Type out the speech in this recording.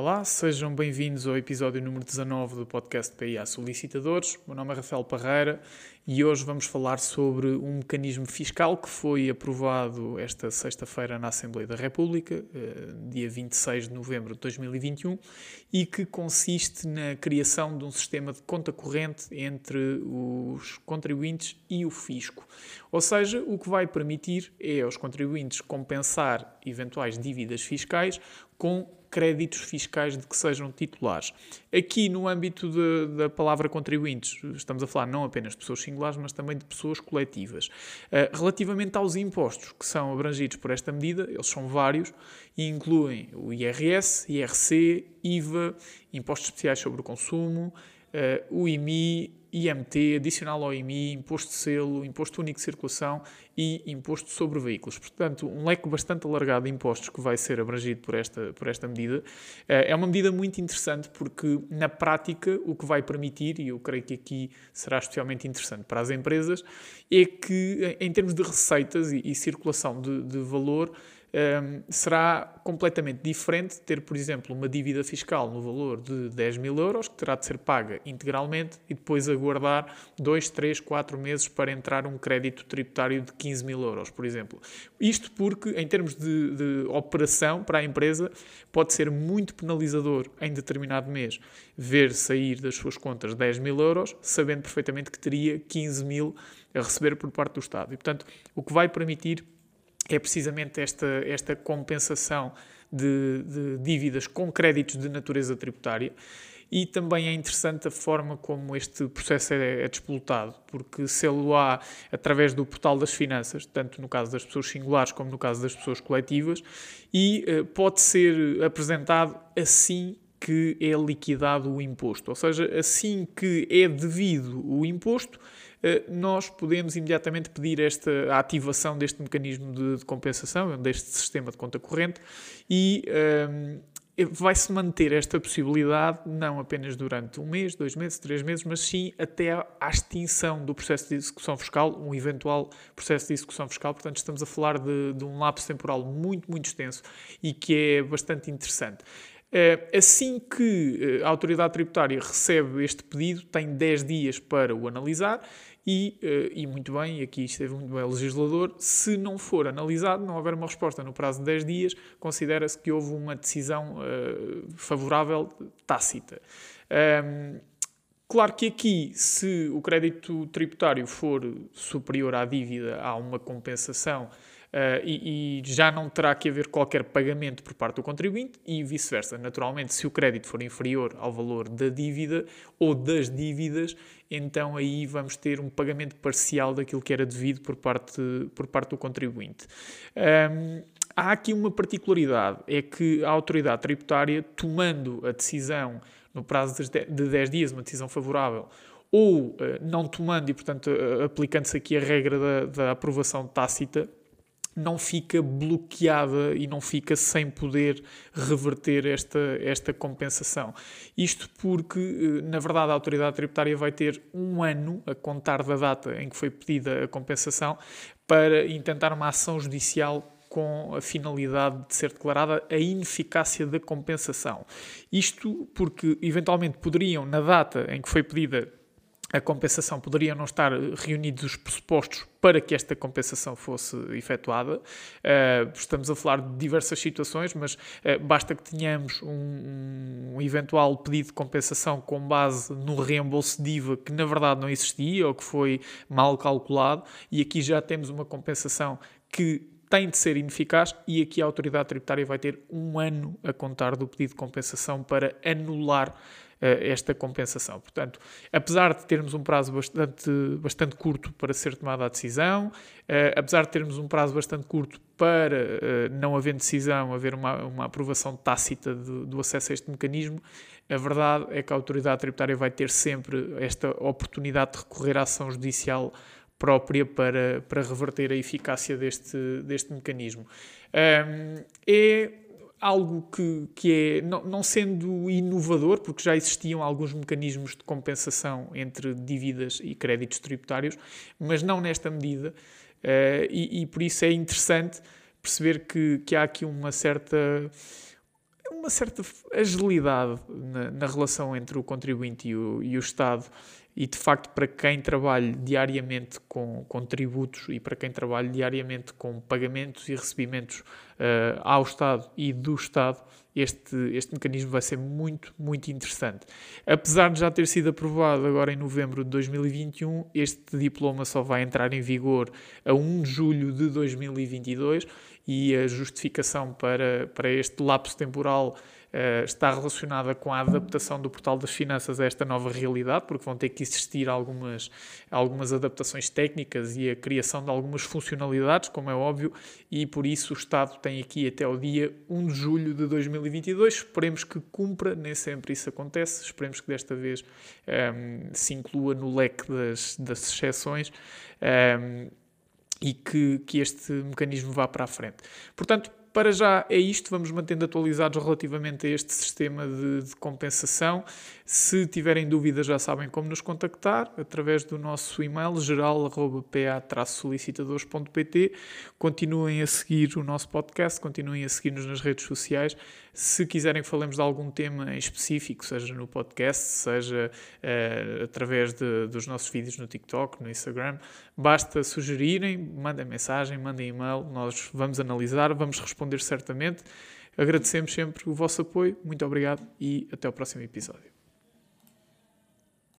Olá, sejam bem-vindos ao episódio número 19 do podcast PIA Solicitadores. Meu nome é Rafael Parreira e hoje vamos falar sobre um mecanismo fiscal que foi aprovado esta sexta-feira na Assembleia da República, eh, dia 26 de novembro de 2021, e que consiste na criação de um sistema de conta corrente entre os contribuintes e o fisco. Ou seja, o que vai permitir é aos contribuintes compensar eventuais dívidas fiscais com créditos fiscais de que sejam titulares. Aqui, no âmbito de, da palavra contribuintes, estamos a falar não apenas de pessoas singulares, mas também de pessoas coletivas. Uh, relativamente aos impostos que são abrangidos por esta medida, eles são vários e incluem o IRS, IRC, IVA, impostos especiais sobre o consumo, uh, o IMI, IMT, adicional ao IMI, imposto de selo, imposto único de circulação e imposto sobre veículos. Portanto, um leque bastante alargado de impostos que vai ser abrangido por esta, por esta medida. Eh, é uma medida muito interessante porque, na prática, o que vai permitir, e eu creio que aqui será especialmente interessante para as empresas, é que, em termos de receitas e, e circulação de, de valor, um, será completamente diferente ter, por exemplo, uma dívida fiscal no valor de 10 mil euros, que terá de ser paga integralmente, e depois aguardar 2, 3, 4 meses para entrar um crédito tributário de 15 mil euros, por exemplo. Isto porque, em termos de, de operação para a empresa, pode ser muito penalizador em determinado mês ver sair das suas contas 10 mil euros, sabendo perfeitamente que teria 15 mil a receber por parte do Estado. E, portanto, o que vai permitir é precisamente esta, esta compensação de, de dívidas com créditos de natureza tributária. E também é interessante a forma como este processo é, é disputado, porque se lo há através do portal das finanças, tanto no caso das pessoas singulares como no caso das pessoas coletivas, e uh, pode ser apresentado assim que é liquidado o imposto, ou seja, assim que é devido o imposto, eh, nós podemos imediatamente pedir esta a ativação deste mecanismo de, de compensação, deste sistema de conta corrente, e um, ehm, vai-se manter esta possibilidade não apenas durante um mês, dois meses, três meses, mas sim até à extinção do processo de execução fiscal, um eventual processo de execução fiscal. Portanto, estamos a falar de, de um lapso temporal muito, muito extenso e que é bastante interessante. Eh, assim que eh, a autoridade tributária recebe este pedido, tem 10 dias para o analisar e, eh, e muito bem, aqui esteve muito bem o legislador, se não for analisado, não houver uma resposta no prazo de 10 dias, considera-se que houve uma decisão favorável tácita. Um, Claro que aqui, se o crédito tributário for superior à dívida, há uma compensação Uh, e, e, já não terá que haver qualquer pagamento por parte do contribuinte e vice-versa. Naturalmente, se o crédito for inferior ao valor da dívida ou das dívidas, então aí vamos ter um pagamento parcial daquilo que era devido por parte, por parte do contribuinte. Um, há aqui uma particularidade, é que a autoridade tributária, tomando a decisão no prazo de 10 dias, uma decisão favorável, ou uh, não tomando e, portanto, uh, aplicando-se aqui a regra da, da aprovação tácita, não fica bloqueada e não fica sem poder reverter esta, esta compensação. Isto porque, eh, na verdade, a autoridade tributária vai ter um ano a contar da data em que foi pedida a compensação para intentar uma ação judicial com a finalidade de ser declarada a ineficácia da compensação. Isto porque, eventualmente, poderiam, na data em que foi pedida a compensação poderiam não estar reunidos os pressupostos para que esta compensação fosse efetuada. Uh, estamos a falar de diversas situações, mas uh, basta que tenhamos um, um, eventual pedido de compensação com base no reembolso de IVA que na verdade não existia ou que foi mal calculado, e aqui já temos uma compensação que tem de ser ineficaz e aqui a autoridade tributária vai ter um ano a contar do pedido de compensação para anular esta compensação. Portanto, apesar de termos um prazo bastante, bastante curto para ser tomada a decisão, eh, apesar de termos um prazo bastante curto para, eh, não haver decisão, haver uma, uma aprovação tácita do, do acesso a este mecanismo, a verdade é que a autoridade tributária vai ter sempre esta oportunidade de recorrer à ação judicial própria para, para reverter a eficácia deste, deste mecanismo. É algo que, que é, não, não sendo inovador, porque já existiam alguns mecanismos de compensação entre dívidas e créditos tributários, mas não nesta medida, uh, e, e, por isso é interessante perceber que, que há aqui uma certa, uma, certa agilidade na, na relação entre o contribuinte e o, e o Estado e de facto para quem trabalha diariamente com, com tributos e para quem trabalha diariamente com pagamentos e recebimentos uh, ao Estado e do Estado, este, este mecanismo vai ser muito, muito interessante. Apesar de já ter sido aprovado agora em novembro de 2021, este diploma só vai entrar em vigor a 1 de julho de 2022 e a justificação para, para este lapso temporal está relacionada com a adaptação do portal das finanças a esta nova realidade, porque vão ter que existir algumas, algumas adaptações técnicas e a criação de algumas funcionalidades, como é óbvio, e por isso o Estado tem aqui até o dia 1 de julho de 2022. Esperemos que cumpra, nem sempre isso acontece, esperemos que desta vez um, ehm, se inclua no leque das, das exceções. Um, ehm, e que, que este mecanismo vá para a frente. Portanto, para já é isto, vamos mantendo atualizados relativamente a este sistema de, de compensação. Se tiverem dúvidas, já sabem como nos contactar através do nosso e-mail geral.pa-solicitadores.pt. Continuem a seguir o nosso podcast, continuem a seguir-nos nas redes sociais. Se quiserem que falemos de algum tema em específico, seja no podcast, seja uh, através de, dos nossos vídeos no TikTok, no Instagram, basta sugerirem, mandem mensagem, mandem e-mail, nós vamos analisar, vamos responder responder certamente. Agradecemos sempre o vosso apoio, muito obrigado e até o próximo episódio.